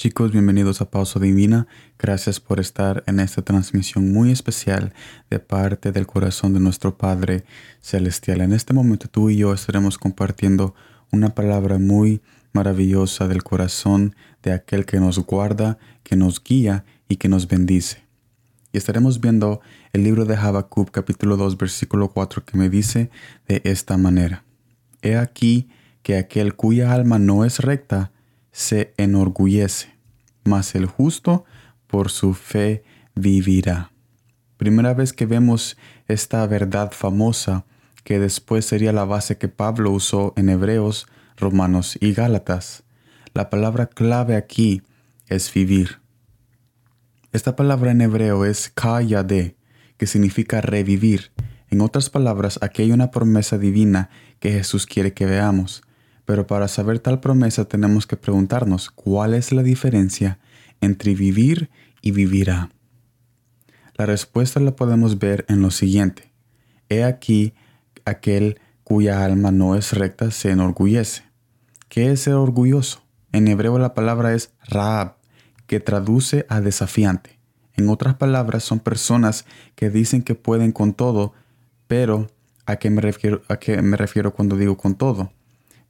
Chicos, bienvenidos a Pausa Divina. Gracias por estar en esta transmisión muy especial de parte del corazón de nuestro Padre Celestial. En este momento tú y yo estaremos compartiendo una palabra muy maravillosa del corazón de aquel que nos guarda, que nos guía y que nos bendice. Y estaremos viendo el libro de Habacuc capítulo 2 versículo 4 que me dice de esta manera. He aquí que aquel cuya alma no es recta, se enorgullece, mas el justo por su fe vivirá. Primera vez que vemos esta verdad famosa, que después sería la base que Pablo usó en Hebreos, Romanos y Gálatas. La palabra clave aquí es vivir. Esta palabra en hebreo es kayade, que significa revivir. En otras palabras, aquí hay una promesa divina que Jesús quiere que veamos. Pero para saber tal promesa tenemos que preguntarnos cuál es la diferencia entre vivir y vivirá. La respuesta la podemos ver en lo siguiente. He aquí aquel cuya alma no es recta se enorgullece. ¿Qué es ser orgulloso? En hebreo la palabra es raab, que traduce a desafiante. En otras palabras, son personas que dicen que pueden con todo, pero ¿a qué me refiero, a qué me refiero cuando digo con todo?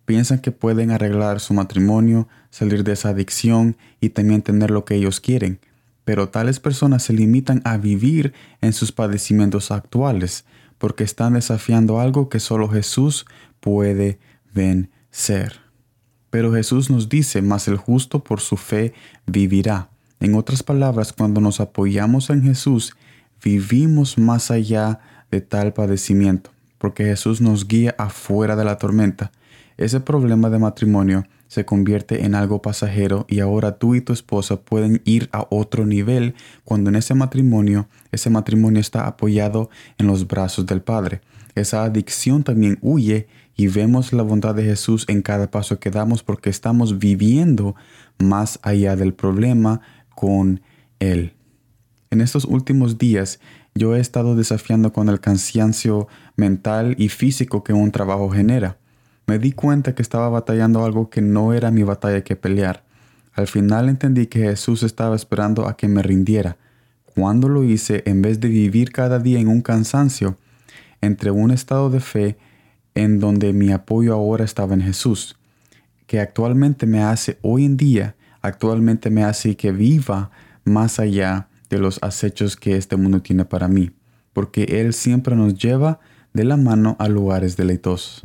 Piensan que pueden arreglar su matrimonio, salir de esa adicción y también tener lo que ellos quieren. Pero tales personas se limitan a vivir en sus padecimientos actuales porque están desafiando algo que solo Jesús puede vencer. Pero Jesús nos dice, más el justo por su fe vivirá. En otras palabras, cuando nos apoyamos en Jesús, vivimos más allá de tal padecimiento, porque Jesús nos guía afuera de la tormenta ese problema de matrimonio se convierte en algo pasajero y ahora tú y tu esposa pueden ir a otro nivel cuando en ese matrimonio, ese matrimonio está apoyado en los brazos del Padre. Esa adicción también huye y vemos la bondad de Jesús en cada paso que damos porque estamos viviendo más allá del problema con Él. En estos últimos días yo he estado desafiando con el cansancio mental y físico que un trabajo genera. Me di cuenta que estaba batallando algo que no era mi batalla que pelear. Al final entendí que Jesús estaba esperando a que me rindiera. Cuando lo hice, en vez de vivir cada día en un cansancio, entre un estado de fe en donde mi apoyo ahora estaba en Jesús, que actualmente me hace hoy en día, actualmente me hace que viva más allá de los acechos que este mundo tiene para mí, porque Él siempre nos lleva de la mano a lugares deleitosos.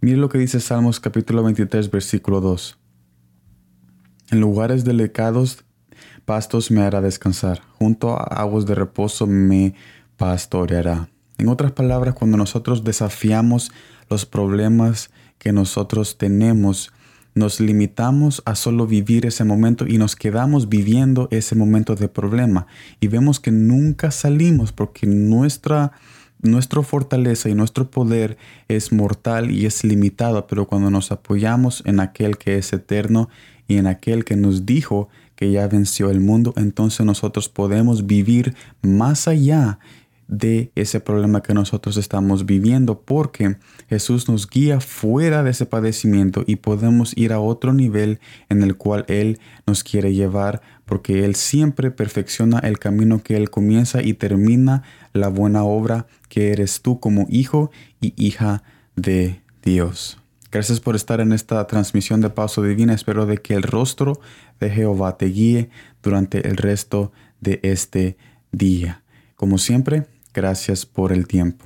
Mire lo que dice Salmos capítulo 23, versículo 2. En lugares delicados pastos me hará descansar, junto a aguas de reposo me pastoreará. En otras palabras, cuando nosotros desafiamos los problemas que nosotros tenemos, nos limitamos a solo vivir ese momento y nos quedamos viviendo ese momento de problema. Y vemos que nunca salimos porque nuestra fortaleza y nuestro poder es mortal y es limitado, pero cuando nos apoyamos en aquel que es eterno y en aquel que nos dijo que ya venció el mundo, entonces nosotros podemos vivir más allá de ese problema que nosotros estamos viviendo, porque Jesús nos guía fuera de ese padecimiento y podemos ir a otro nivel en el cual Él nos quiere llevar, porque Él siempre perfecciona el camino que Él comienza y termina la buena obra que eres tú como hijo y hija de Dios. Gracias por estar en esta transmisión de Paso Divina. Espero de que el rostro de Jehová te guíe durante el resto de este día. Como siempre, Gracias por el tiempo.